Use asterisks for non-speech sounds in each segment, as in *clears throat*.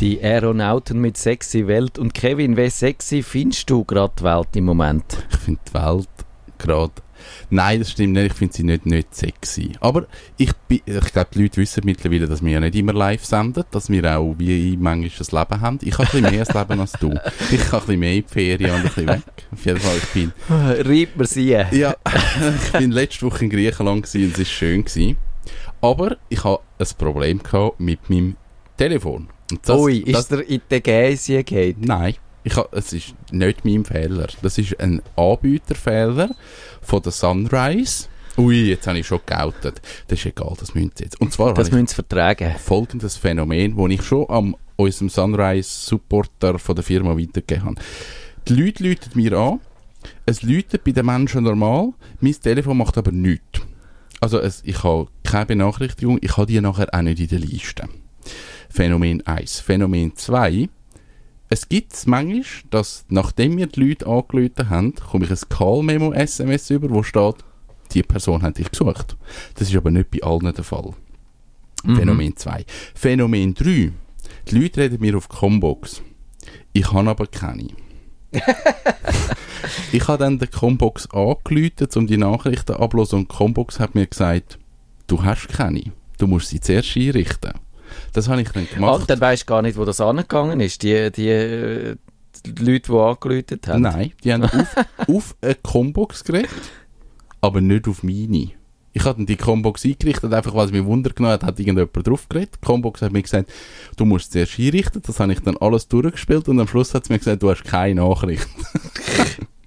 Die Aeronauten mit sexy Welt. Und Kevin, wie sexy findest du gerade die Welt im Moment? Ich finde die Welt gerade... Nein, das stimmt nicht. Ich finde sie nicht, nicht sexy. Aber ich, bin- ich glaube, die Leute wissen mittlerweile, dass wir ja nicht immer live senden, dass wir auch wie manchmal ein Leben haben. Ich habe ein bisschen mehr Leben als du. *laughs* Ich habe ein bisschen mehr in die Ferien und ein bisschen weg. Auf jeden Fall, ich bin... *laughs* Reibt mir sie. Ja, *laughs* ich bin letzte Woche in Griechenland gewesen und es war schön. Gewesen. Aber ich hatte ein Problem gehabt mit meinem Telefon. Das- Ui, ist das- der in die Gäse geht? Nein, ich es ist nicht mein Fehler. Das ist ein Anbieterfehler von der Sunrise. Ui, jetzt habe ich schon geoutet. Das ist egal, das müssen Sie jetzt. Und zwar Das müssen sie vertragen. folgendes Phänomen, das ich schon am unserem Sunrise-Supporter von der Firma weitergegeben habe. Die Leute läuten mir an, es läutet bei den Menschen normal, mein Telefon macht aber nichts. Also es, ich habe keine Benachrichtigung, ich habe die nachher auch nicht in der Liste. Phänomen 1. Phänomen 2. Es gibt es manchmal, dass nachdem wir die Leute angerufen haben, komme ich ein Call-Memo-SMS über, wo steht, die Person hat dich gesucht. Das ist aber nicht bei allen der Fall. Mhm. Phänomen 2. Phänomen 3. Die Leute reden mir auf Combox. Ich habe aber keine. *laughs* ich habe dann den Combox angeläutet, um die Nachrichten abzuhören und die Combox hat mir gesagt, du hast keine. Du musst sie zuerst einrichten. Das habe ich dann gemacht. dann weisst du gar nicht, wo das angegangen ist. Die, die, äh, die Leute, die angeläutet haben. Nein, die haben auf, *laughs* auf eine Combox geredet, aber nicht auf meine. Ich habe dann die Combox eingerichtet, einfach weil es mich Wunder genommen hat, hat irgendjemand drauf geredet. Die Combox hat mir gesagt, du musst es zuerst einrichten. Das habe ich dann alles durchgespielt und am Schluss hat es mir gesagt, du hast keine Nachricht.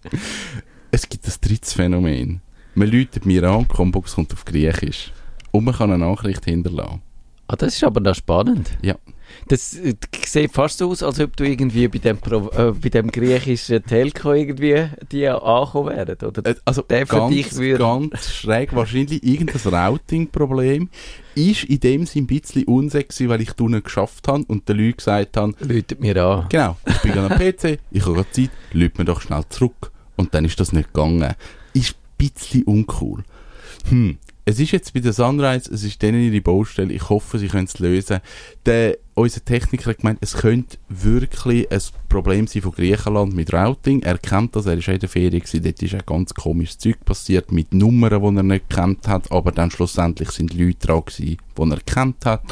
*laughs* es gibt ein drittes Phänomen. Man läutet mir an, die Combox kommt auf Griechisch. Und man kann eine Nachricht hinterlassen. Ah, das ist aber noch spannend. Ja. Das äh, sieht fast so aus, als ob du irgendwie bei dem, Pro äh, bei dem griechischen Telco irgendwie die angekommen wären, oder? Äh, Also Der für ganz, dich würde- ganz schräg, wahrscheinlich irgendein Routing-Problem. Ist in dem Sinn ein bisschen unsexy, weil ich es nicht geschafft habe und den Leuten gesagt habe, Läutet mir an. genau, ich bin gerade am PC, ich habe Zeit, lädt mir doch schnell zurück. Und dann ist das nicht gegangen. Ist ein bisschen uncool. Hm. Es ist jetzt bei der Sunrise, es ist denen ihre Baustelle, ich hoffe, sie können es lösen. Der, unser Techniker hat gemeint, es könnte wirklich ein Problem sein von Griechenland mit Routing. Er kennt das, er auch in der gewesen, dort ist auch ganz komisches Zeug passiert mit Nummern, die er nicht kennt hat, aber dann schlussendlich sind Leute dran gewesen, die er kennt hat.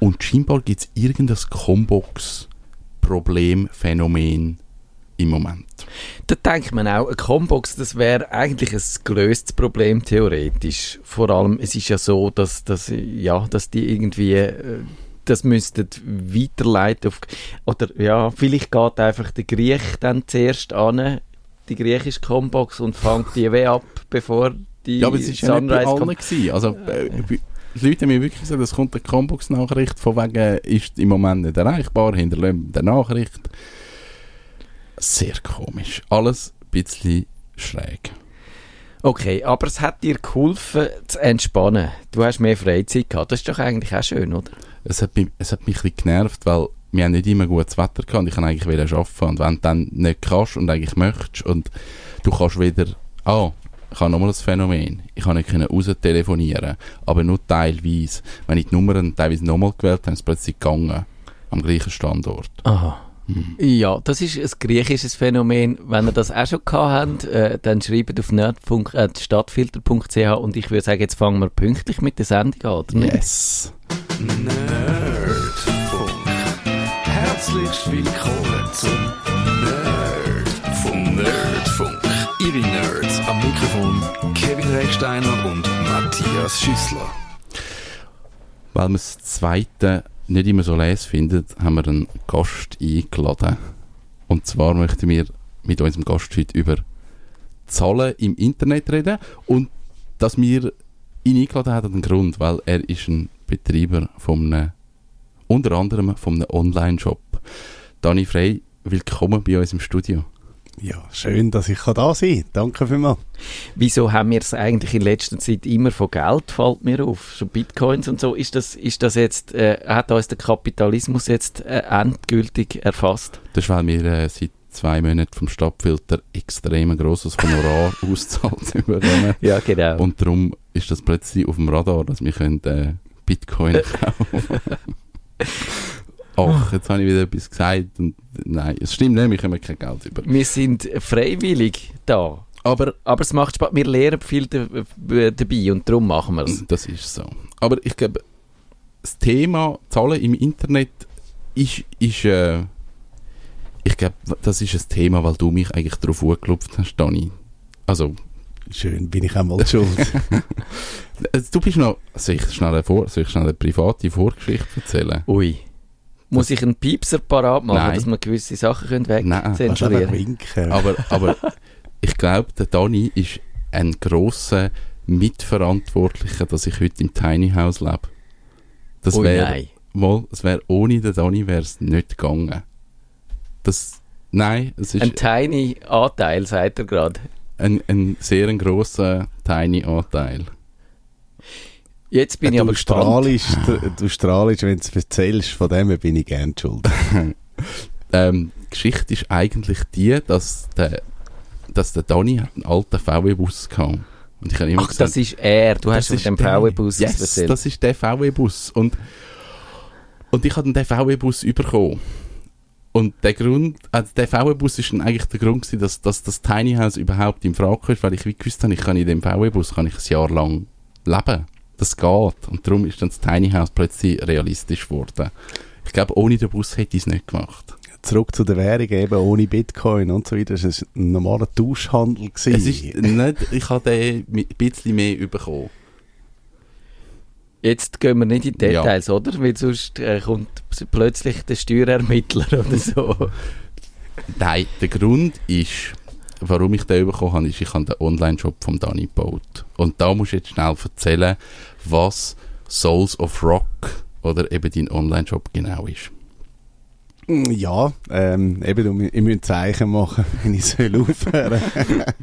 Und scheinbar gibt es irgendein Combox-Problem, Phänomen im Moment. Da denkt man auch, eine Combox, das wäre eigentlich ein gelöstes Problem theoretisch. Vor allem, es ist ja so, dass, dass, ja, dass die irgendwie äh, das müssten weiterleiten auf, oder ja, vielleicht geht einfach der Griech dann zuerst an, die griechische Combox und fängt die weh ab, bevor die Ja, aber es ist ja nicht bei Sunrise allen gewesen. Also, äh, die Leute haben mir wirklich gesagt, es kommt eine Combox-Nachricht von wegen, ist im Moment nicht erreichbar, hinterlassen der Nachricht. Sehr komisch. Alles ein bisschen schräg. Okay, aber es hat dir geholfen zu entspannen. Du hast mehr Freizeit gehabt. Das ist doch eigentlich auch schön, oder? Es hat mich, es hat mich ein bisschen genervt, weil wir haben nicht immer gutes Wetter gehabt und ich kann eigentlich wieder arbeiten. Und wenn du dann nicht kannst und eigentlich möchtest und du kannst wieder, ah, ich habe nochmal das Phänomen. Ich kann nicht raus telefonieren, aber nur teilweise. Wenn ich die Nummern teilweise nochmal gewählt habe, ist es plötzlich gegangen. Am gleichen Standort. Aha. Hm. Ja, das ist ein griechisches Phänomen. Wenn ihr das auch schon gehabt habt, äh, dann schreibt auf nerdfunk.stadtfilter.ch und ich würde sagen, jetzt fangen wir pünktlich mit der Sendung an, oder nicht? Yes. Nerdfunk. Herzlich willkommen zum Nerd vom Nerdfunk. Ihre Nerds am Mikrofon Kevin Recksteiner und Matthias Schüssler. Weil wir das zweite nicht immer so les findet, haben wir einen Gast eingeladen. Und zwar möchten wir mit unserem Gast heute über Zahlen im Internet reden. Und dass wir ihn eingeladen haben, hat einen Grund, weil er ist ein Betreiber von einem, unter anderem von einem Online-Shop. Dani Frey, willkommen bei uns im Studio. Ja, schön, dass ich da sein kann. Danke vielmals. Wieso haben wir es eigentlich in letzter Zeit immer von Geld, fällt mir auf, so Bitcoins und so. Ist das, ist das jetzt, äh, hat uns der Kapitalismus jetzt äh, endgültig erfasst? Das ist, weil wir äh, seit zwei Monaten vom Stadtfilter extrem ein grosses Honorar *laughs* auszahlt bekommen. Ja, genau. Und darum ist das plötzlich auf dem Radar, dass wir können, äh, Bitcoin *laughs* kaufen Ach, jetzt habe ich wieder etwas gesagt und nein, es stimmt nicht, wir kommen kein Geld über. Wir sind freiwillig da. Aber Aber es macht Spaß. Wir lernen viel äh, dabei und darum machen wir es. das ist so. Aber ich glaube, das Thema Zahlen im Internet ist, ist äh, ich glaube, das ist ein Thema, weil du mich eigentlich darauf angeklopft hast, Dani. Also, Schön, bin ich einmal schuld. *laughs* äh, du bist noch, soll ich schnell eine, Vor soll ich schnell eine private Vorgeschichte erzählen? Ui. Muss ich einen Piepser parat machen, Nein. dass man gewisse Sachen können weg Nein. Kannst du einfach zensurieren winken? Aber, aber ich glaube, der Dani ist ein grosser Mitverantwortlicher, dass ich heute im Tiny House lebe. Das wäre, nein. mal, es wäre ohne den Dani wäre es nicht gegangen. Das, nein, es ist Ein tiny Anteil, sagt er gerade. ein, ein sehr ein grosser Tiny Anteil. Jetzt bin ich du aber gespannt. strahlst, du, du strahlst, wenn du es erzählst, von dem bin ich gern schuld. *laughs* Ähm, die Geschichte ist eigentlich die, dass der, dass der hat einen alten VW-Bus gehabt. Und ich habe immer Ach, das ist er. Du hast mit ist dem. VW-Bus yes, erzählt. das ist der VW-Bus. Und, und ich habe den VW-Bus bekommen. Und der Grund, also der VW-Bus ist dann eigentlich der Grund gewesen, dass, dass das Tiny House überhaupt in Frage kommt, weil ich wie gewusst habe, ich kann in dem VW-Bus kann ich ein Jahr lang leben. Das geht. Und darum ist dann das Tiny House plötzlich realistisch geworden. Ich glaube, ohne den Bus hätte ich es nicht gemacht. Zurück zu der Währung, eben ohne Bitcoin und so weiter. Es war ein normaler Tauschhandel. Gewesen. Es ist nicht, ich habe den ein bisschen mehr bekommen. Jetzt gehen wir nicht in die Ja. Details, oder? Weil sonst äh, kommt plötzlich der Steuerermittler oder so. Nein, der Grund ist, warum ich den bekommen habe, ist, ich habe den Online-Shop vom Dani gebaut. Und da musst du jetzt schnell erzählen, was Souls of Rock oder eben dein Online-Shop genau ist. Ja, ähm, eben, ich müsste Zeichen machen, *laughs* wenn ich soll aufhören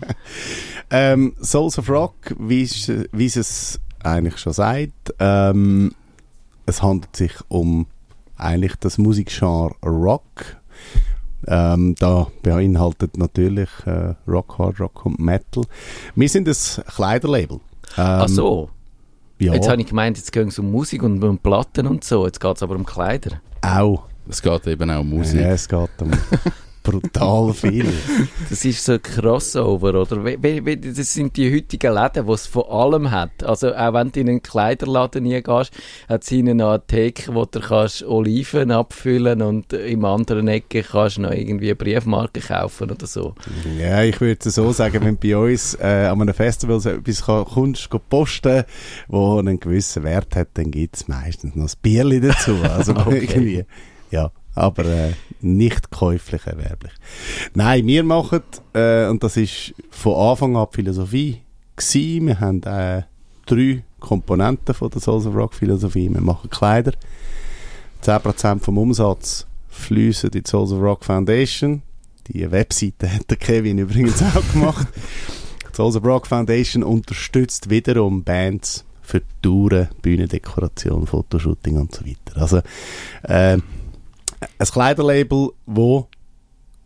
*laughs* ähm, Souls of Rock, wie es, wie es eigentlich schon sagt, ähm, es handelt sich um eigentlich das Musikgenre Rock. Ähm, da beinhaltet natürlich äh, Rock, Hard Rock und Metal. Wir sind ein Kleiderlabel. Ähm, Ach so. Ja, Jetzt habe ich gemeint, jetzt ging es um Musik und um Platten und so. Jetzt geht es aber um Kleider. auch. Es geht eben auch um Musik. Ja, es geht um *laughs* brutal viel. *laughs* Das ist so ein Crossover, oder? Das sind die heutigen Läden, die es von allem hat. Also auch wenn du in einen Kleiderladen nie gehst, hat es ihnen noch eine Theke, wo du kannst Oliven abfüllen und im anderen Ecke kannst du noch irgendwie eine Briefmarke kaufen oder so. Ja, ich würde so sagen, wenn bei uns äh, an einem Festival so etwas kann, kommst, go posten, wo einen gewissen Wert hat, dann gibt es meistens noch ein Bierli dazu. Also *laughs* Okay. irgendwie, ja, aber äh, nicht käuflich erwerblich. Nein, wir machen, äh, und das ist von Anfang an Philosophie gewesen, wir haben äh, drei Komponenten von der Souls of Rock Philosophie. Wir machen Kleider, 10% vom Umsatz fließen in die Souls of Rock Foundation. Die Webseite hat der Kevin übrigens *laughs* auch gemacht. Die Souls of Rock Foundation unterstützt wiederum Bands für Touren, Bühnendekoration, Fotoshooting und so weiter. Also äh, ein Kleiderlabel, wo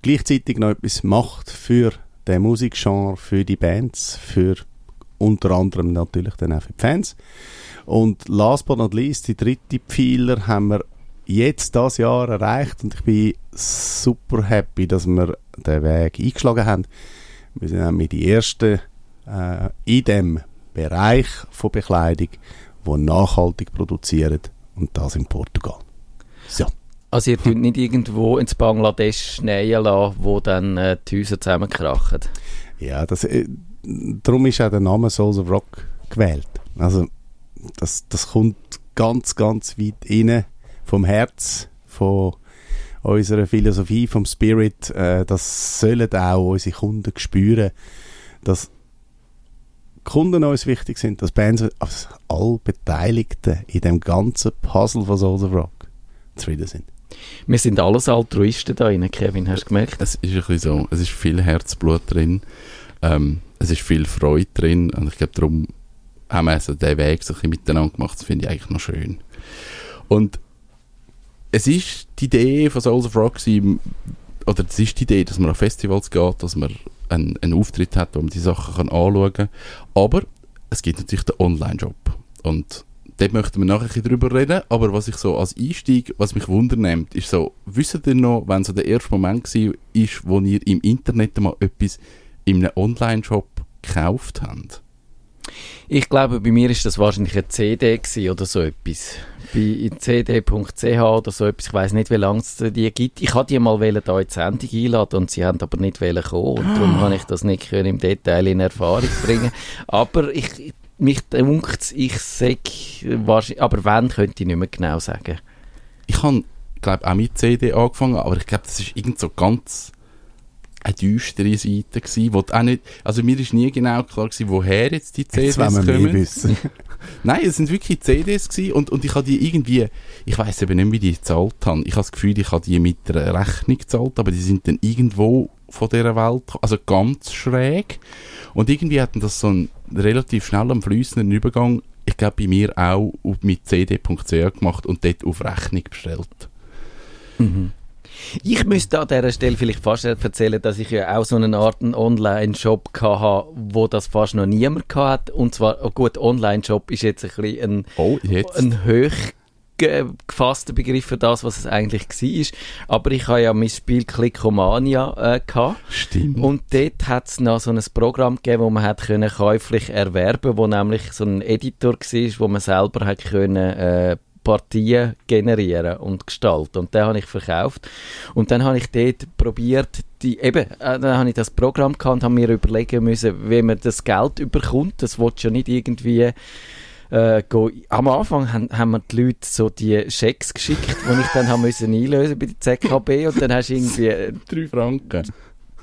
gleichzeitig noch etwas macht für den Musikgenre, für die Bands, für unter anderem natürlich dann auch für die Fans. Und last but not least, die dritte Pfeiler haben wir jetzt das Jahr erreicht und ich bin super happy, dass wir den Weg eingeschlagen haben. Wir sind nämlich die Ersten äh, in dem Bereich von Bekleidung, die nachhaltig produzieren und das in Portugal. So. Also ihr tut nicht irgendwo ins Bangladesch nähen lassen, wo dann äh, die Häuser zusammenkrachen. Ja, das, äh, darum ist auch der Name Souls of Rock gewählt. Also, das, das kommt ganz, ganz weit rein vom Herz, von unserer Philosophie, vom Spirit. Äh, das sollen auch unsere Kunden spüren, dass Kunden uns wichtig sind, dass Bands, also alle Beteiligten in dem ganzen Puzzle von Souls of Rock zufrieden sind. Wir sind alles Altruisten da drin, Kevin, hast du gemerkt? Es ist ein so, es ist viel Herzblut drin, ähm, es ist viel Freude drin und ich glaube, darum haben wir also den Weg so ein miteinander gemacht, das finde ich eigentlich noch schön. Und es ist die Idee von Souls of Rock oder es ist die Idee, dass man auf Festivals geht, dass man einen, einen Auftritt hat, wo man die Sachen kann anschauen kann, aber es gibt natürlich den Online-Job und dort möchten wir nachher ein bisschen drüber reden, aber was ich so als Einstieg, was mich wundernimmt, ist so, wisst ihr noch, wenn so der erste Moment war, ist, wo ihr im Internet mal etwas in einem Online-Shop gekauft habt? Ich glaube, bei mir ist das wahrscheinlich eine CD oder so etwas. Bei cd.ch oder so etwas. Ich weiß nicht, wie lange es die gibt. Ich wollte die mal hier in die Sendung einladen und sie haben aber nicht kommen. Und darum habe ich das nicht können im Detail in Erfahrung bringen Aber ich, mich dunkt ich sage wahrscheinlich, aber wann könnte ich nicht mehr genau sagen. Ich habe, glaube auch mit CD angefangen, aber ich glaube, das ist irgend so ganz eine düstere Seite gewesen, wo auch nicht, also mir ist nie genau klar gewesen, woher jetzt die CDs Jetzt kommen. wissen. *laughs* Nein, es sind wirklich CDs gewesen und, und ich habe die irgendwie, ich weiß eben nicht, wie die gezahlt haben. Ich habe das Gefühl, ich habe die mit einer Rechnung gezahlt, aber die sind dann irgendwo von dieser Welt, also ganz schräg. Und irgendwie hatten das so einen relativ schnell am fließenden Übergang, ich glaube bei mir auch mit cd.ch gemacht und dort auf Rechnung bestellt. Ich müsste an dieser Stelle vielleicht fast erzählen, dass ich ja auch so eine Art Online-Shop hatte, wo das fast noch niemand hatte. Und zwar, oh gut, Online-Shop ist jetzt ein bisschen ein, Oh, jetzt? ein hoch ge- gefasster Begriff für das, was es eigentlich war. Aber ich habe ja mein Spiel Clickomania äh, gehabt. Stimmt. Und dort hat es noch so ein Programm gegeben, wo man hat können käuflich erwerben, wo nämlich so ein Editor war, wo man selber hat können äh, Partien generieren und gestalten. Und den habe ich verkauft. Und dann habe ich dort probiert, die, eben, äh, dann habe ich das Programm gehabt und habe mir überlegen müssen, wie man das Geld überkommt. Das willst du ja nicht irgendwie äh, go, am Anfang haben, haben mir die Leute so die Schecks geschickt, die ich dann haben müssen einlösen bei der ZKB und dann hast du irgendwie äh, drei Franken.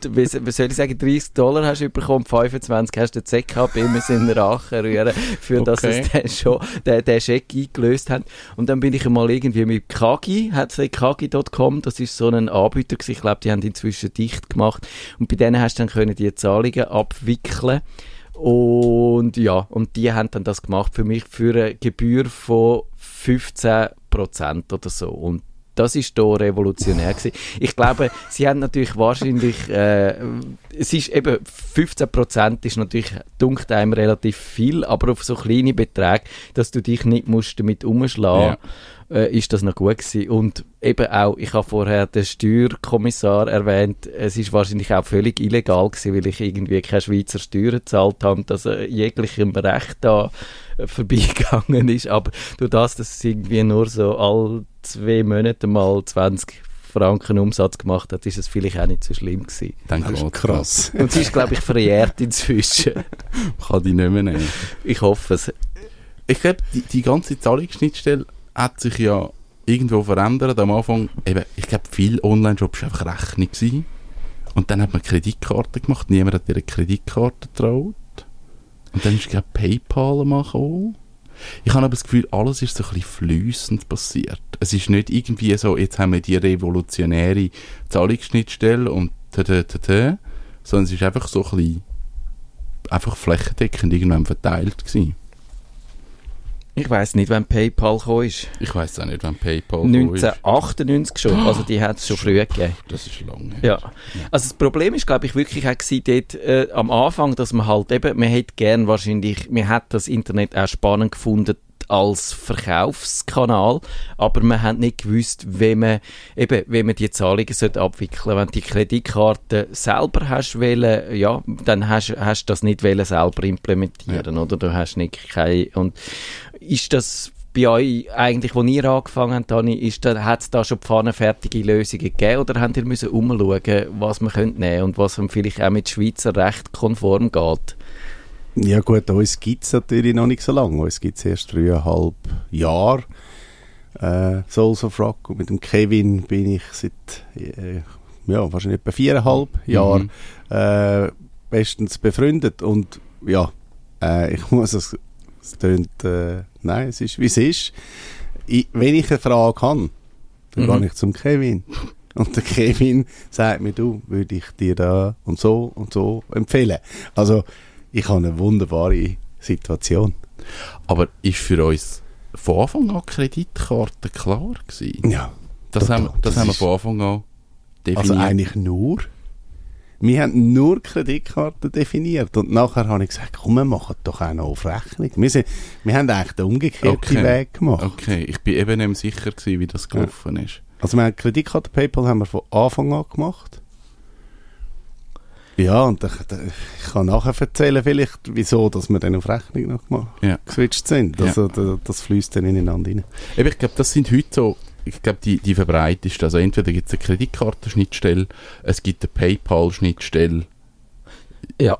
wie, wie soll ich sagen, 30 Dollar hast du bekommen, 25 hast du den ZKB müssen in den Rachen rühren, für dass Okay. es dann schon den, den Scheck eingelöst hat. Und dann bin ich mal irgendwie mit Kagi, hat es Kagi.com, das ist so ein Anbieter gewesen, ich glaube, die haben inzwischen dicht gemacht. Und bei denen hast du dann können die Zahlungen abwickeln und ja, und die haben dann das gemacht für mich für eine Gebühr von 15% oder so. Und das ist hier revolutionär gewesen. Ich glaube, sie haben natürlich wahrscheinlich, äh, es ist eben 15% ist natürlich, dunkt einem relativ viel, aber auf so kleine Beträge, dass du dich nicht musst damit umschlagen äh, ist das noch gut gewesen. Und eben auch, ich habe vorher den Steuerkommissar erwähnt, es ist wahrscheinlich auch völlig illegal gewesen, weil ich irgendwie keine Schweizer Steuern gezahlt habe, dass äh, jeglichem Recht da äh, vorbeigegangen ist. Aber durch das, dass es irgendwie nur so all zwei Monate mal 20 Franken Umsatz gemacht hat, ist es vielleicht auch nicht so schlimm gewesen. Dann Das ist krass. Und sie ist, glaube ich, verjährt inzwischen. noch. *laughs* Kann die nicht mehr nehmen. Ich hoffe es. Ich glaube, die, die ganze Zahlungsschnittstelle hat sich ja irgendwo verändert. Am Anfang, eben, ich glaube, viele Online-Shops waren einfach Rechnung. Gewesen. Und dann hat man Kreditkarte gemacht. Niemand hat ihre Kreditkarte getraut. Und dann ist, glaube PayPal mal. Ich habe aber das Gefühl, alles ist so ein bisschen fließend passiert. Es ist nicht irgendwie so, jetzt haben wir die revolutionäre Zahlungsschnittstelle und tada, sondern es ist einfach so ein bisschen einfach flächendeckend irgendwann verteilt gewesen. Ich weiß nicht, wann PayPal gekommen ist. Ich weiß auch nicht, wann PayPal gekommen ist. 1998 schon. Also die hat es schon früh gegeben. Das ist lange her. Ja. Also das Problem ist, glaube ich, wirklich auch gewesen, dort, äh, am Anfang, dass man halt eben, man hätte gern wahrscheinlich, man hat das Internet auch spannend gefunden als Verkaufskanal, aber man hat nicht gewusst, wie man, eben, wie man die Zahlungen sollte abwickeln Wenn du die Kreditkarte selber hast wollen, ja, dann hast, du das nicht wollen selber implementieren, oder? Du hast nicht keine, und ist das bei euch eigentlich, wo ihr angefangen habt, Dani, ist da, hat es da schon pfannenfertige Lösungen gegeben oder habt ihr müssen umschauen, was man könnte nehmen und was vielleicht auch mit Schweizer Recht konform geht? Ja gut, uns gibt es natürlich noch nicht so lange. Uns gibt es erst dreieinhalb Jahre. Äh, Souls of Rock. Und mit dem Kevin bin ich seit äh, ja, wahrscheinlich etwa viereinhalb Jahren äh, bestens befreundet. Und ja, äh, ich *laughs* muss es, es tönt, äh, nein, es ist wie es ist. Ich, wenn ich eine Frage habe, dann Mhm. gehe ich zum Kevin. Und der Kevin sagt mir, du, würde ich dir da und so und so empfehlen. Also, ich habe eine wunderbare Situation. Aber ist für uns von Anfang an Kreditkarte klar gewesen? Ja. Das, total. haben, das, Das haben wir von Anfang an definiert. Also eigentlich nur. Wir haben nur Kreditkarten definiert und nachher habe ich gesagt, komm, wir machen doch auch noch auf Rechnung. Wir, sind, wir haben eigentlich den umgekehrten Okay. Weg gemacht. Okay, ich bin eben nicht sicher gewesen, wie das gelaufen ist. Also wir haben Kreditkarte PayPal haben wir von Anfang an gemacht. Ja, und da, da, ich kann nachher erzählen vielleicht, wieso, dass wir dann auf Rechnung noch Ja. geswitcht sind. Ja. Also da, das fließt dann ineinander rein. Eben, ich glaube, das sind heute so, ich glaube, die, die verbreitesten. Also entweder gibt es eine Kreditkartenschnittstelle, es gibt eine PayPal-Schnittstelle. Ja.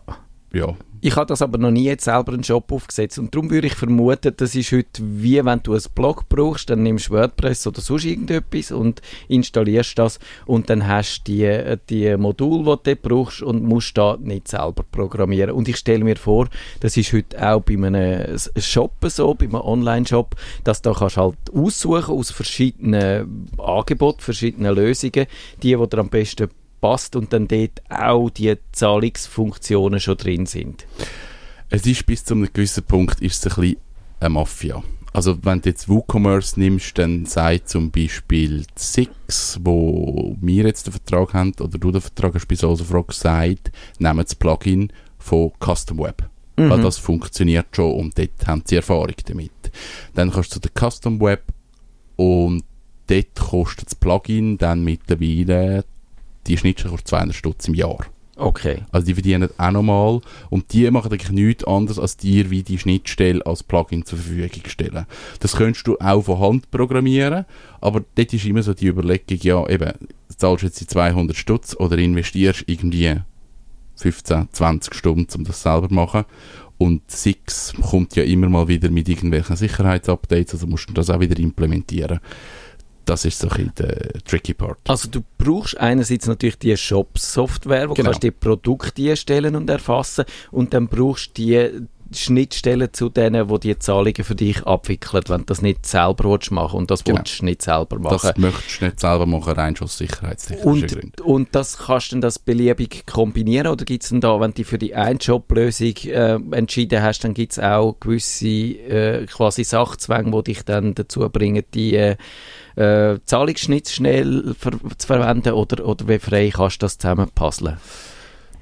Ja, Ich habe das aber noch nie jetzt selber einen Shop aufgesetzt und darum würde ich vermuten, das ist heute wie wenn du einen Blog brauchst, dann nimmst du WordPress oder sonst irgendetwas und installierst das und dann hast du die, die Module, die du brauchst und musst da nicht selber programmieren. Und ich stelle mir vor, das ist heute auch bei einem Shop so, bei einem Online-Shop, dass da kannst du halt aussuchen aus verschiedenen Angeboten, verschiedenen Lösungen, die, die dir am besten passt und dann dort auch die Zahlungsfunktionen schon drin sind. es ist bis zu einem gewissen Punkt ist es ein bisschen eine Mafia. Also wenn du jetzt WooCommerce nimmst, dann sagt zum Beispiel Six, wo wir jetzt den Vertrag haben, oder du den Vertrag hast bei Solsofrog, sagt, nehmen das Plugin von Custom Web. Weil das funktioniert schon und dort haben sie Erfahrung damit. Dann kannst du zu der Custom Web und dort kostet das Plugin dann mittlerweile die Schnittstelle kostet 200 Stutz im Jahr. Okay. Also die verdienen auch nochmal und die machen eigentlich nichts anderes, als dir wie die Schnittstelle als Plugin zur Verfügung stellen. Das könntest du auch von Hand programmieren, aber dort ist immer so die Überlegung, ja eben, zahlst jetzt die 200 Stutz oder investierst irgendwie 15, 20 Stunden, um das selber zu machen. Und Six kommt ja immer mal wieder mit irgendwelchen Sicherheitsupdates, also musst du das auch wieder implementieren. Das ist so ein der tricky Part. Also du brauchst einerseits natürlich die Shop-Software, wo Genau. kannst die Produkte erstellen und erfassen und dann brauchst du die Schnittstellen zu denen, wo die Zahlungen für dich abwickeln, wenn du das nicht selber willst machen und das Genau. willst du nicht selber machen. Das möchtest du nicht selber machen, rein schon aus sicherheitstechnischen Gründen. Und, das kannst du das beliebig kombinieren oder gibt es denn da, wenn du dich für die Ein-Job-Lösung äh, entschieden hast, dann gibt es auch gewisse äh, quasi Sachzwänge, die dich dann dazu bringen, die äh, äh, Zahlungsschnitt schnell ver zu verwenden oder, oder wie frei kannst du das zusammenpuzzeln?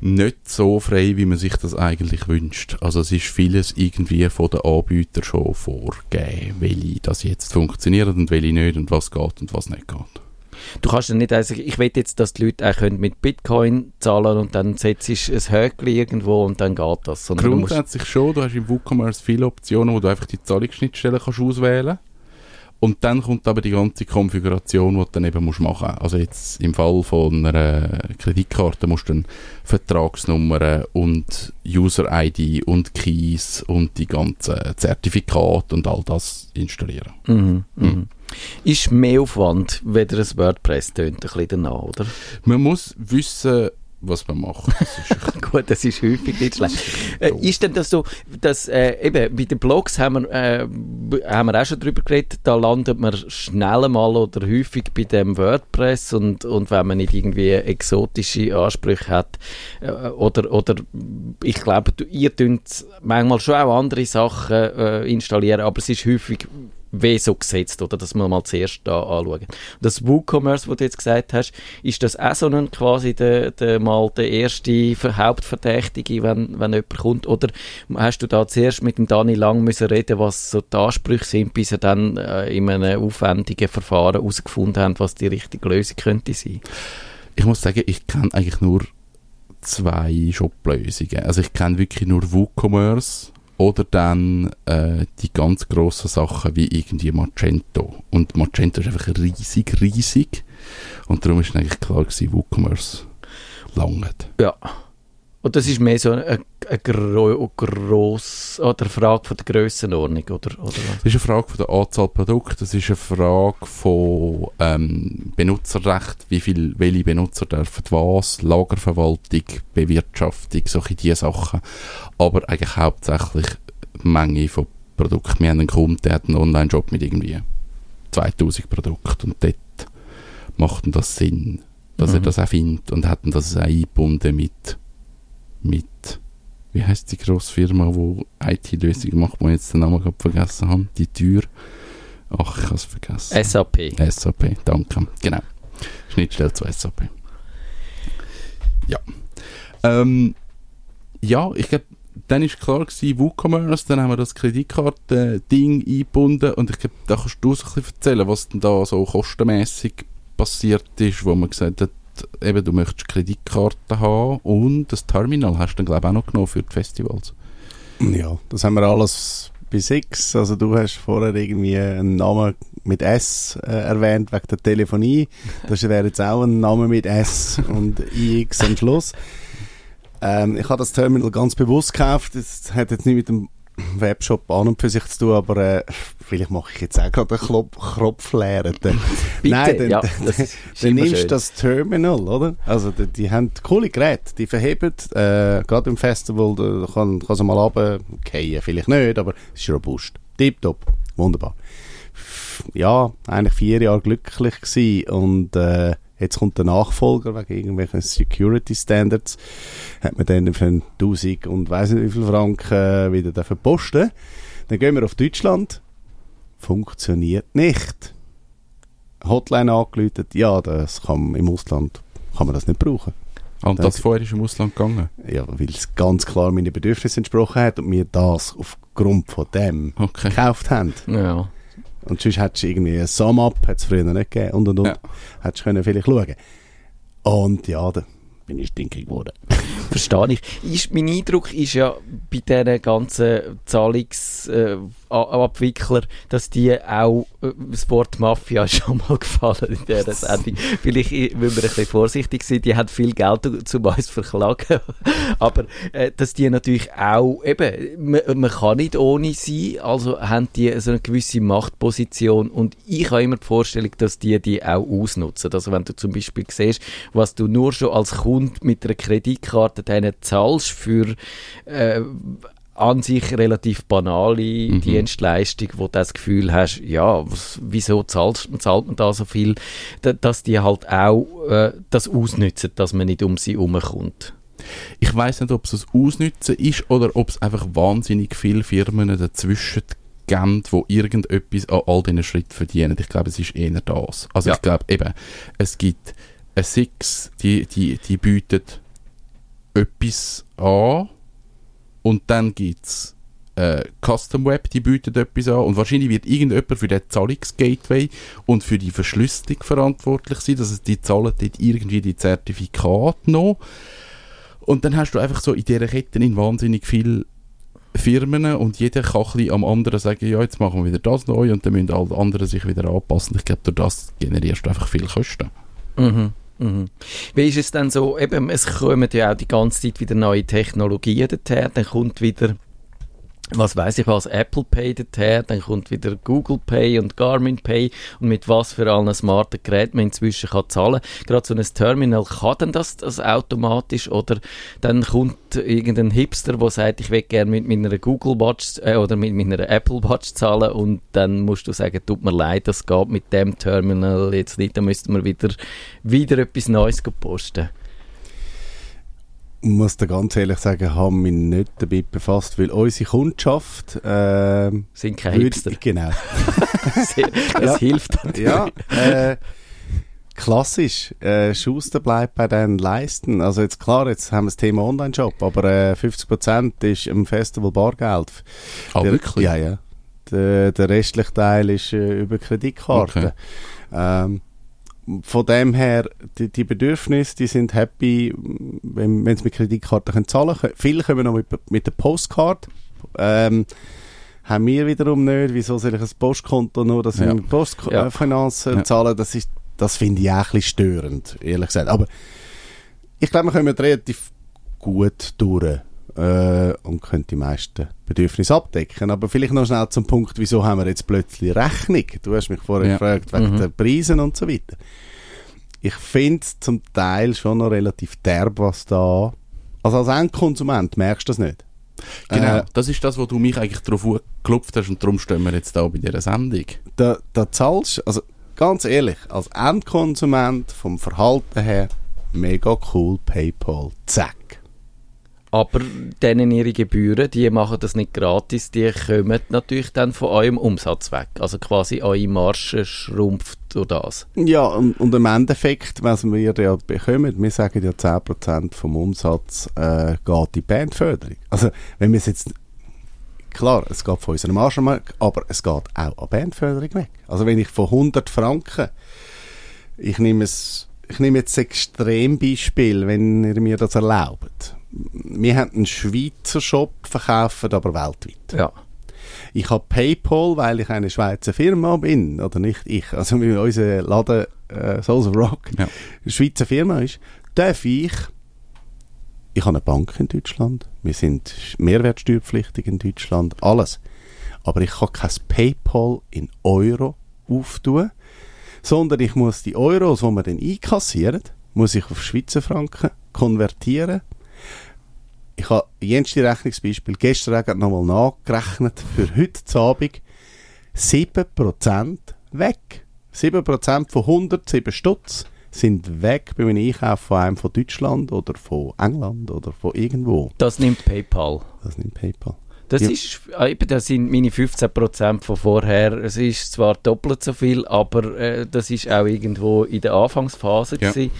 nicht so frei, wie man sich das eigentlich wünscht. Also es ist vieles irgendwie von den Anbietern schon vorgegeben, welche das jetzt funktionieren und welche nicht und was geht und was nicht geht. Du kannst dann nicht sagen, ich will jetzt, dass die Leute auch können mit Bitcoin zahlen und dann setzt du ein Höckchen irgendwo und dann geht das. Sondern du musst, Grundsätzlich schon, du hast im WooCommerce viele Optionen, wo du einfach die Zahlungsschnittstellen kannst auswählen und dann kommt aber die ganze Konfiguration, die du dann eben musst machen musst. Also jetzt im Fall von einer Kreditkarte musst du dann Vertragsnummern und User-ID und Keys und die ganzen Zertifikate und all das installieren. Mhm, mhm. Ist mehr Aufwand, weder ein WordPress tönt ein bisschen danach, oder? Man muss wissen, was man macht. Das ist *laughs* Gut, das ist häufig nicht schlecht. Äh, ist denn das so, dass äh, eben bei den Blogs haben wir, äh, haben wir auch schon drüber geredet, da landet man schnell mal oder häufig bei dem WordPress und, und wenn man nicht irgendwie exotische Ansprüche hat äh, oder, oder ich glaube, ihr tünt manchmal schon auch andere Sachen äh, installieren, aber es ist häufig wie so gesetzt, oder dass wir mal zuerst da anschauen. Das WooCommerce, was du jetzt gesagt hast, ist das auch so ein quasi der, der, mal der erste Ver- Hauptverdächtige, wenn, wenn jemand kommt? Oder hast du da zuerst mit dem Dani Lang müssen reden, was so die Ansprüche sind, bis er dann äh, in einem aufwendigen Verfahren herausgefunden hat, was die richtige Lösung könnte sein? ich muss sagen, ich kenne eigentlich nur zwei Shop-Lösungen. Also ich kenne wirklich nur WooCommerce oder dann äh, die ganz grossen Sachen wie irgendwie Magento. Und Magento ist einfach riesig, riesig. Und darum ist eigentlich klar gewesen, WooCommerce langt. Ja. Und das ist mehr so eine, eine gro gross, oder eine Frage von der Grössenordnung, oder, oder? Das ist eine Frage von der Anzahl Produkte, das ist eine Frage von ähm, Benutzerrecht, wie viel, welche Benutzer dürfen was, Lagerverwaltung, Bewirtschaftung, solche diese Sachen. Aber eigentlich hauptsächlich Menge von Produkten. Wir haben einen Kunden, der hat einen Online-Shop mit irgendwie 2000 Produkten und dort macht das Sinn, dass er Mhm. das auch findet und hat das auch eingebunden mit, mit wie heißt die grosse Firma, die IT-Lösungen macht, wo ich jetzt den Namen gerade vergessen habe? Die Tür. Ach, ich habe es vergessen. SAP. SAP, danke. Genau. Schnittstelle zu SAP. Ja. Ähm, ja, ich glaube, dann ist klar gewesen, WooCommerce, dann haben wir das Kreditkarten-Ding eingebunden und ich glaube, da kannst du so ein bisschen erzählen, was denn da so kostenmäßig passiert ist, wo man gesagt hat, eben, du möchtest Kreditkarten haben und das Terminal hast du dann, glaube ich, auch noch genommen für die Festivals. Ja, das haben wir alles bis X. Also du hast vorher irgendwie einen Namen mit S äh, erwähnt wegen der Telefonie. Das wäre jetzt auch ein Name mit S und IX am Schluss. Ähm, ich habe das Terminal ganz bewusst gekauft. Das hat jetzt nicht mit dem Webshop an und für sich zu tun, aber äh, vielleicht mache ich jetzt auch gerade einen Klop Kropfleeren. Bitte, Nein, dann, ja, *laughs* dann, dann nimmst schön. das Terminal, oder? Also die, die haben coole Geräte, die verheben, äh, gerade im Festival, da kann, kann sie mal runterfallen, vielleicht nicht, aber es ist robust. Tipptopp, wunderbar. Ja, eigentlich vier Jahre glücklich gewesen und äh, jetzt kommt der Nachfolger wegen irgendwelchen Security Standards, hat man dann für 1000 und weiss nicht wie viel Franken äh, wieder dafür posten. Dann gehen wir auf Deutschland, funktioniert nicht. Hotline angeläutet, ja, das kann im Ausland kann man das nicht brauchen. Und Das- das vorher ist im Ausland gegangen. Ja, weil es ganz klar meine Bedürfnisse entsprochen hat und wir das aufgrund von dem Okay. gekauft haben. Ja. Und sonst hättest du irgendwie ein Sum-Up, hat es früher nicht gegeben und und und. Ja. Hättest du können vielleicht schauen. Und ja, da bin ich stinkig geworden. Verstehe ich. Ist, mein Eindruck ist ja bei diesen ganzen Zahlungsabwicklern, dass die auch äh, das Wort Mafia *laughs* schon mal gefallen in dieser *laughs* Sendung. Vielleicht äh, müssen wir ein bisschen vorsichtig sein. Die haben viel Geld zu uns verklagen. *laughs* Aber äh, dass die natürlich auch, eben, man, man kann nicht ohne sein, also haben die so eine gewisse Machtposition und ich habe immer die Vorstellung, dass die die auch ausnutzen. Also wenn du zum Beispiel siehst, was du nur schon als Kunde mit einer Kreditkarte denen zahlst für äh, an sich relativ banale Mhm. Dienstleistung, wo du das Gefühl hast, ja, was, wieso zahlst, zahlt man da so viel, da, dass die halt auch äh, das ausnutzen, dass man nicht um sie herumkommt. Ich weiß nicht, ob es das Ausnutzen ist oder ob es einfach wahnsinnig viele Firmen dazwischen geben, die irgendetwas an all diesen Schritten verdienen. Ich glaube, es ist eher das. Also Ja. ich glaube eben, es gibt eine Six, die, die, die bietet etwas an und dann gibt es äh, Custom Web, die bietet etwas an und wahrscheinlich wird irgendjemand für den Zahlungsgateway und für die Verschlüsselung verantwortlich sein, dass es die zahlen dort irgendwie die Zertifikate noch und dann hast du einfach so in dieser Kette in wahnsinnig viele Firmen und jeder kann ein am anderen sagen, ja, jetzt machen wir wieder das neu und dann müssen alle anderen sich wieder anpassen. Ich glaube, durch das generierst du einfach viel Kosten. Mhm. Mhm. Wie ist es dann so, eben, es kommen ja auch die ganze Zeit wieder neue Technologien daher, dann kommt wieder, was weiß ich was, Apple Pay daher, dann kommt wieder Google Pay und Garmin Pay und mit was für allen smarten Geräten man inzwischen kann zahlen. Gerade so ein Terminal kann dann das, das automatisch oder dann kommt irgendein Hipster, der sagt, ich will gerne mit meiner Google Watch äh, oder mit meiner Apple Watch zahlen und dann musst du sagen, tut mir leid, das geht mit dem Terminal jetzt nicht, dann müssten wir wieder, wieder etwas Neues posten. Ich muss dir ganz ehrlich sagen, habe mich nicht damit befasst, weil unsere Kundschaft ähm, Sind keine würde- Hipster. Genau. *laughs* das Ja. hilft natürlich. ja, äh, klassisch. Äh, Schuster bleibt bei den Leisten. Also jetzt klar, jetzt haben wir das Thema Online-Shop, aber äh, 50% ist im Festival Bargeld. Ah, Der- wirklich? Ja, ja. Der, der restliche Teil ist äh, über Kreditkarte. Ähm, von dem her, die, die Bedürfnisse, die sind happy, wenn, wenn sie mit Kreditkarte können zahlen können. Viele kommen noch mit, mit der Postcard. Ähm, haben wir wiederum nicht. Wieso soll ich ein Postkonto nur, dass Ja. ich mit Postfinanz Ja. äh, Ja. zahlen? Das, ist, das finde ich auch ein bisschen störend, ehrlich gesagt. Aber ich glaube, wir kommen relativ gut durch äh, und können die meisten Bedürfnisse abdecken. Aber vielleicht noch schnell zum Punkt, wieso haben wir jetzt plötzlich Rechnung? Du hast mich vorher Ja. gefragt, wegen Mhm. der Preisen und so weiter. Ich finde es zum Teil schon noch relativ derb, was da... Also als Endkonsument merkst du das nicht. Genau, Äh, das ist das, wo du mich eigentlich drauf geklopft hast und darum stehen wir jetzt da bei dieser Sendung. da, da zahlst also ganz ehrlich, als Endkonsument vom Verhalten her, mega cool, PayPal, zack. Aber denen ihre Gebühren, die machen das nicht gratis, die kommen natürlich dann von eurem Umsatz weg. Also quasi eure Marge schrumpft durch das. Ja, und, und im Endeffekt, was wir ja bekommen, wir sagen ja 10% vom Umsatz äh, geht in Bandförderung. Also, wenn wir es jetzt, klar, es geht von unserem Margen weg, aber es geht auch an Bandförderung weg. Also, wenn ich von 100 Franken, ich nehme es, ich nehme jetzt ein Extrembeispiel, wenn ihr mir das erlaubt. Wir haben einen Schweizer Shop, verkaufen aber weltweit. Ja. Ich habe PayPal, weil ich eine Schweizer Firma bin, oder nicht ich, also weil unser Laden äh, Souls of Rock Ja. eine Schweizer Firma ist, darf ich, ich habe eine Bank in Deutschland, wir sind mehrwertsteuerpflichtig in Deutschland, alles. Aber ich kann kein PayPal in Euro auftun, sondern ich muss die Euros, die wir dann einkassieren, muss ich auf Schweizer Franken konvertieren. Ich habe jenste Rechnungsbeispiel gestern nochmal nachgerechnet, für heute Abend 7% weg. 7% von 107 Stutz sind weg bei einem Einkauf von einem von Deutschland oder von England oder von irgendwo. Das nimmt PayPal. Das nimmt PayPal. Das, Ja. ist, äh, eben, das sind meine 15% von vorher. Es ist zwar doppelt so viel, aber äh, das ist auch irgendwo in der Anfangsphase. Ja. gewesen.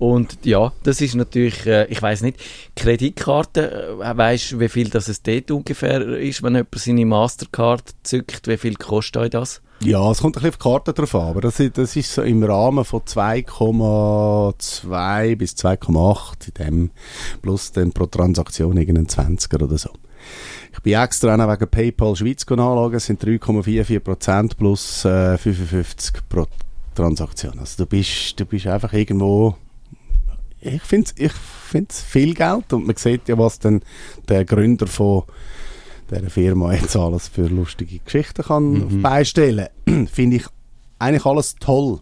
Und ja, das ist natürlich, äh, ich weiß nicht, Kreditkarte, äh, weißt du, wie viel das es dort ungefähr ist, wenn jemand seine Mastercard zückt, wie viel kostet euch das? Ja, es kommt ein bisschen auf die Karte drauf an, aber das, ist- das ist so im Rahmen von 2,2 bis 2,8 in dem, plus dann pro Transaktion irgendein 20er oder so. Ich bin extra auch wegen PayPal Schweiz nachschauen, es sind 3,44% plus äh, 55 pro Transaktion. Also du bist, du bist einfach irgendwo, ich finde es ich find's viel Geld und man sieht ja, was dann der Gründer von dieser Firma jetzt alles für lustige Geschichten kann auf beistellen. *clears throat* Finde ich eigentlich alles toll.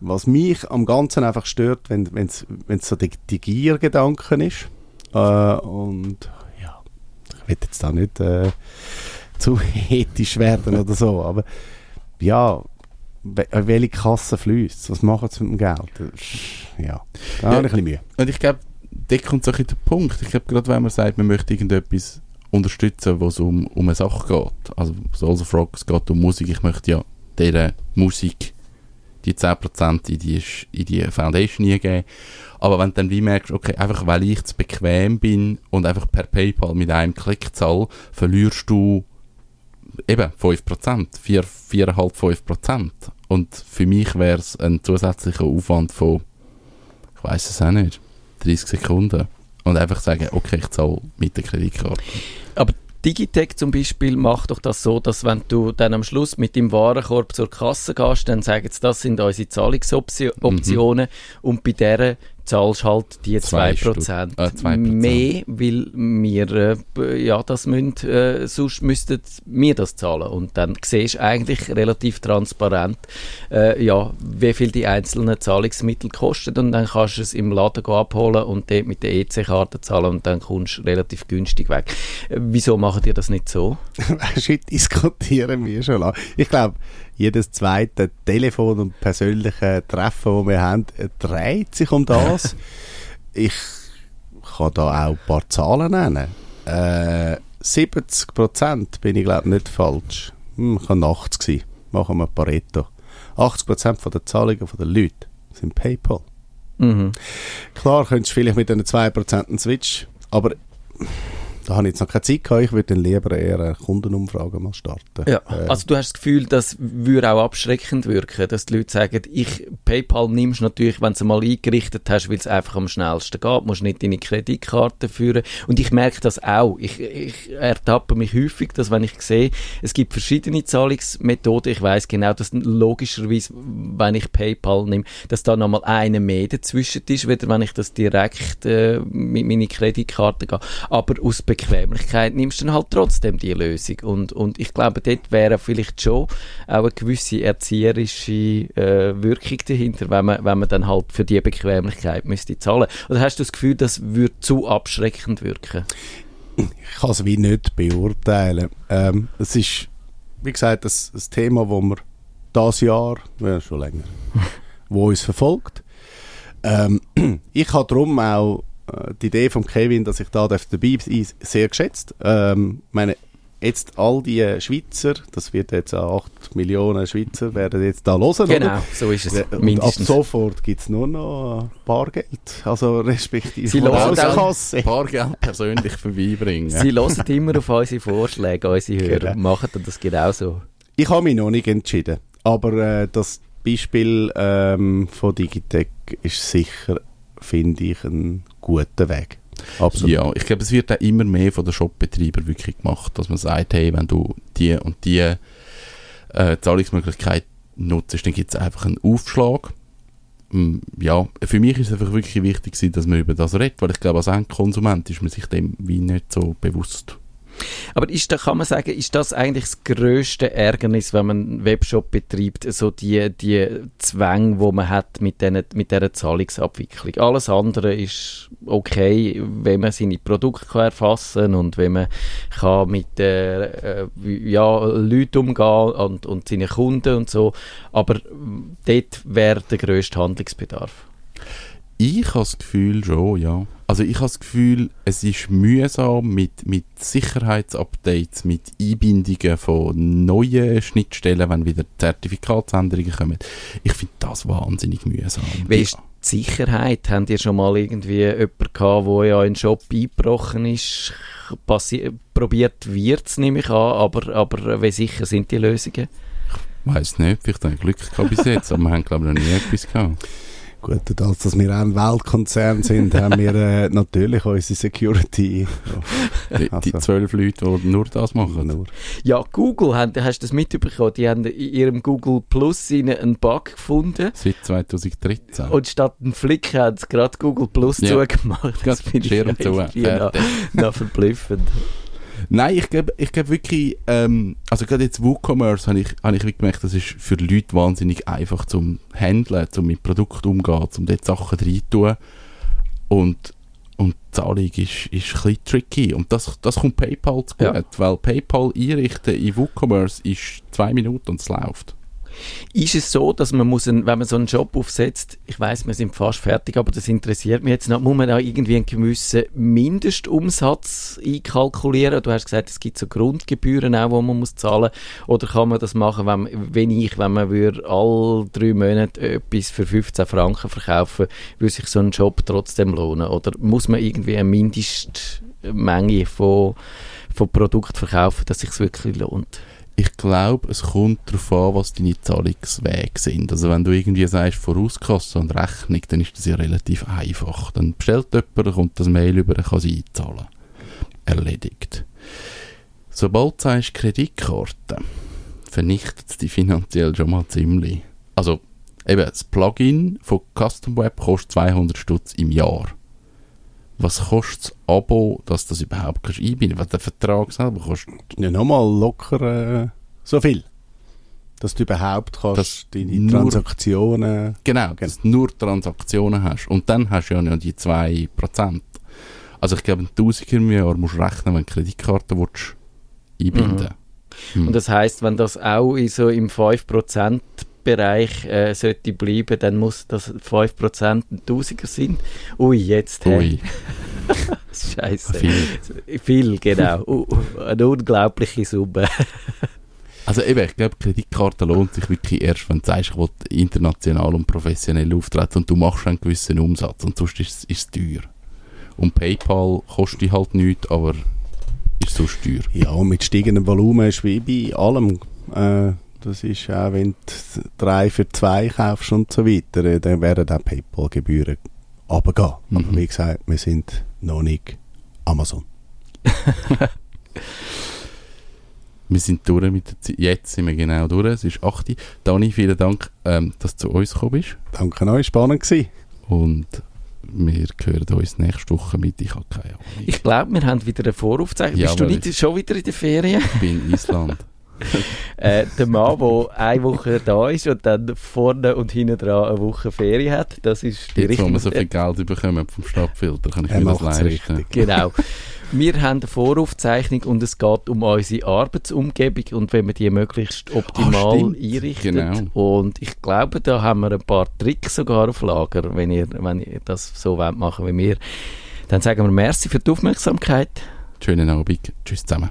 Was mich am Ganzen einfach stört, wenn es so die, die Giergedanken ist. Äh, und ja, ich will jetzt da nicht äh, *laughs* zu ethisch werden oder so, aber ja, welche Kasse fließt Was machen sie mit dem Geld? Ja, da Ja. habe ich ein bisschen Mühe. Und ich glaube, da kommt so ein bisschen der Punkt. Ich glaube, gerade wenn man sagt, man möchte irgendetwas unterstützen, wo es um, um eine Sache geht. Also Souls of Rock, es geht um Musik. Ich möchte ja dieser Musik die 10% in die, in die Foundation eingeben. Aber wenn du dann wie merkst, okay, einfach weil ich zu bequem bin und einfach per PayPal mit einem Klick zahle, verlierst du eben 5%, 4, 4,5, 5%. Und für mich wäre es ein zusätzlicher Aufwand von, ich weiß es auch nicht, 30 Sekunden. Und einfach sagen, okay, ich zahle mit der Kreditkarte. Aber Digitec zum Beispiel macht doch das so, dass wenn du dann am Schluss mit dem Warenkorb zur Kasse gehst, dann sagen sie, das sind unsere Zahlungsoptionen und bei der zahlst halt die 2%, Zwei Stutz- äh, 2%. mehr, weil wir äh, ja, das müssen, äh, sonst müssten wir das zahlen und dann siehst du eigentlich relativ transparent, äh, ja, wie viel die einzelnen Zahlungsmittel kosten und dann kannst du es im Laden go abholen und dort mit der EC-Karte zahlen und dann kommst du relativ günstig weg. Äh, wieso machen ihr das nicht so? *laughs* Weißt du, diskutieren wir schon lange. Ich glaube, jedes zweite Telefon und persönliche Treffen, das wir haben, dreht sich um das. *laughs* ich kann da auch ein paar Zahlen nennen. Äh, 70% bin ich glaube nicht falsch. Hm, kann 80 sein. Machen wir Pareto. 80% von der Zahlungen der Leute sind PayPal. Mhm. Klar, könntest du vielleicht mit einen 2% einen Switch, aber da habe ich jetzt noch keine Zeit gehabt. Ich würde dann lieber eher eine Kundenumfrage mal starten. Ja, Äh, also du hast das Gefühl, das würde auch abschreckend wirken, dass die Leute sagen, ich, PayPal nimmst du natürlich, wenn du es mal eingerichtet hast, weil es einfach am schnellsten geht, Du musst nicht deine Kreditkarte führen und ich merke das auch. Ich, ich ertappe mich häufig, dass wenn ich sehe, es gibt verschiedene Zahlungsmethoden, ich weiß genau, dass logischerweise, wenn ich PayPal nehme, dass da nochmal eine mehr dazwischen ist, weder wenn ich das direkt äh, mit meiner Kreditkarte gehe. Aber aus Bequemlichkeit nimmst du dann halt trotzdem die Lösung. Und, und ich glaube, dort wäre vielleicht schon auch eine gewisse erzieherische äh, Wirkung dahinter, wenn man, wenn man dann halt für die Bequemlichkeit müsste zahlen. Oder hast du das Gefühl, das würde zu abschreckend wirken? ich kann es wie nicht beurteilen. Ähm, es ist, wie gesagt, das, das Thema, wo wir das Jahr, ja, schon länger, *laughs* wo uns verfolgt. Ähm, *clears throat* ich habe darum auch die Idee von Kevin, dass ich da dabei sein sehr geschätzt. Ähm, meine, jetzt all die Schweizer, das wird jetzt auch 8 Millionen Schweizer, werden jetzt da hören, Genau, oder? so ist es. Ja, Und ab sofort gibt es nur noch Bargeld. Also respektive Sie hören auch- Vorauskasse. Ein paar Geld persönlich vorbeibringen. Sie hören immer auf unsere Vorschläge, unsere Hörer. Genau. Machen das genauso. Ich habe mich noch nicht entschieden. Aber äh, das Beispiel ähm, von Digitec ist sicher, finde ich, ein guter Weg. Absolut. Ja, ich glaube, es wird auch immer mehr von den Shopbetreibern wirklich gemacht, dass man sagt, hey, wenn du die und die äh, Zahlungsmöglichkeit nutzt, dann gibt es einfach einen Aufschlag. Mm, Ja, für mich ist es einfach wirklich wichtig, dass man über das redet, weil ich glaube, als Endkonsument ist man sich dem wie nicht so bewusst. Aber ist da, kann man sagen, ist das eigentlich das grösste Ärgernis, wenn man einen Webshop betreibt, so die, die Zwänge, wo man hat mit, den, mit dieser Zahlungsabwicklung? Alles andere ist okay, wenn man seine Produkte kann erfassen und wenn man kann mit äh, äh, ja, Leuten umgehen und, und seinen Kunden und so. Aber dort wäre der grösste Handlungsbedarf. Ich habe das Gefühl schon, ja. Also ich habe das Gefühl, es ist mühsam mit, mit Sicherheitsupdates, mit Einbindungen von neuen Schnittstellen, wenn wieder Zertifikatsänderungen kommen. Ich finde das wahnsinnig mühsam. Wie ist die Sicherheit? Habt ihr schon mal irgendwie jemanden gehabt, der ja in den Shop eingebrochen ist? Probiert wird es, nehme ich an, aber, aber wie sicher sind die Lösungen? Weiß nicht, vielleicht habe ich Glück gehabt bis jetzt, aber wir haben glaube ich noch nie etwas gehabt. Gut, dadurch, dass wir auch ein Weltkonzern sind, *laughs* haben wir äh, natürlich unsere Security. Die, die Also. zwölf Leute, die nur das machen. Nur. Ja, Google, haben, hast du das mitbekommen? Die haben in ihrem Google Plus einen Bug gefunden Seit 2013. und statt einen Flick haben sie gerade Google Plus Ja. zugemacht. Das finde ich Schirm zu, noch, noch verblüffend. Nein, ich glaube ich glaub wirklich, ähm, also gerade jetzt WooCommerce habe ich, hab ich gemerkt, das ist für Leute wahnsinnig einfach zum Handeln, zum mit Produkt umgehen, zum dort Sachen reintun. Und, und die Zahlung ist, ist ein bisschen tricky. Und das, das kommt PayPal zu gut, Ja. weil PayPal einrichten in WooCommerce ist zwei Minuten und es läuft. Ist es so, dass man muss, einen, wenn man so einen Job aufsetzt, ich weiß, wir sind fast fertig, aber das interessiert mich jetzt noch, muss man da irgendwie einen gewissen Mindestumsatz einkalkulieren? Du hast gesagt, es gibt so Grundgebühren auch, die man muss zahlen Oder kann man das machen, wenn, wenn ich, wenn man würde alle drei Monate etwas für 15 Franken verkaufen, würde sich so ein Job trotzdem lohnen? Oder muss man irgendwie eine Mindestmenge von, von Produkt verkaufen, dass sich wirklich lohnt? Ich glaube, es kommt darauf an, was deine Zahlungswege sind. Also wenn du irgendwie sagst, Vorauskasse und Rechnung, dann ist das ja relativ einfach. Dann bestellt jemand, kommt das Mail über, dann kann sie einzahlen. Erledigt. Sobald du sagst Kreditkarte, vernichtet es dich finanziell schon mal ziemlich. Also eben, das Plugin von Custom Web kostet 200 Stutz im Jahr. Was kostet das Abo, dass du das überhaupt kannst einbinden kannst? Der Vertrag selber kostet Ja, nochmal locker äh, so viel. Dass du überhaupt kannst Das deine nur- Transaktionen... Genau, dass du nur Transaktionen hast. Und dann hast du ja noch die 2%. Also ich glaube, ein Tausiger im Jahr musst du rechnen, wenn du Kreditkarte willst, einbinden Mhm. Und das heißt, wenn das auch in so im 5% Bereich äh, sollte bleiben, dann muss das 5% ein Tausiger sind. Ui, jetzt, hey, Ui, *laughs* Scheiße. viel. Viel, genau. Uh, eine unglaubliche Summe. *laughs* Also eben, ich glaube, Kreditkarte lohnt sich wirklich erst, wenn du sagst, ich will international und professionell auftreten und du machst einen gewissen Umsatz und sonst ist es- ist es teuer. Und PayPal kostet halt nichts, aber ist so teuer. Ja, und mit steigendem Volumen ist wie bei allem. Äh, das ist auch, wenn du drei für zwei kaufst und so weiter, äh, dann werden auch PayPal-Gebühren runtergehen. Mhm. Aber wie gesagt, wir sind noch nicht Amazon. *laughs* Wir sind durch mit der Zeit. Jetzt sind wir genau durch. Es ist 8 Uhr. Dani, vielen Dank, ähm, dass du zu uns gekommen bist. Danke euch, spannend gewesen. Und wir hören uns nächste Woche mit. Ich habe keine Ahnung. Ich glaube, wir haben wieder eine Voraufzeichnung. Ja, Bist du nicht schon wieder in der Ferien? Ich bin in Island. *laughs* äh, der Mann, der eine Woche da ist und dann vorne und hinten dran eine Woche Ferien hat, das ist die Jetzt, wo richtige wir so viel Geld bekommen vom Stadtfilter, kann ich Er mir das leisten. Genau. *laughs* Wir haben eine Voraufzeichnung und es geht um unsere Arbeitsumgebung und wenn man die möglichst optimal stimmt. einrichtet. Genau. Und ich glaube, da haben wir ein paar Tricks sogar auf Lager, wenn ihr, wenn ihr das so wollt machen wie wir. Dann sagen wir merci für die Aufmerksamkeit. Schönen Abend. Tschüss zusammen.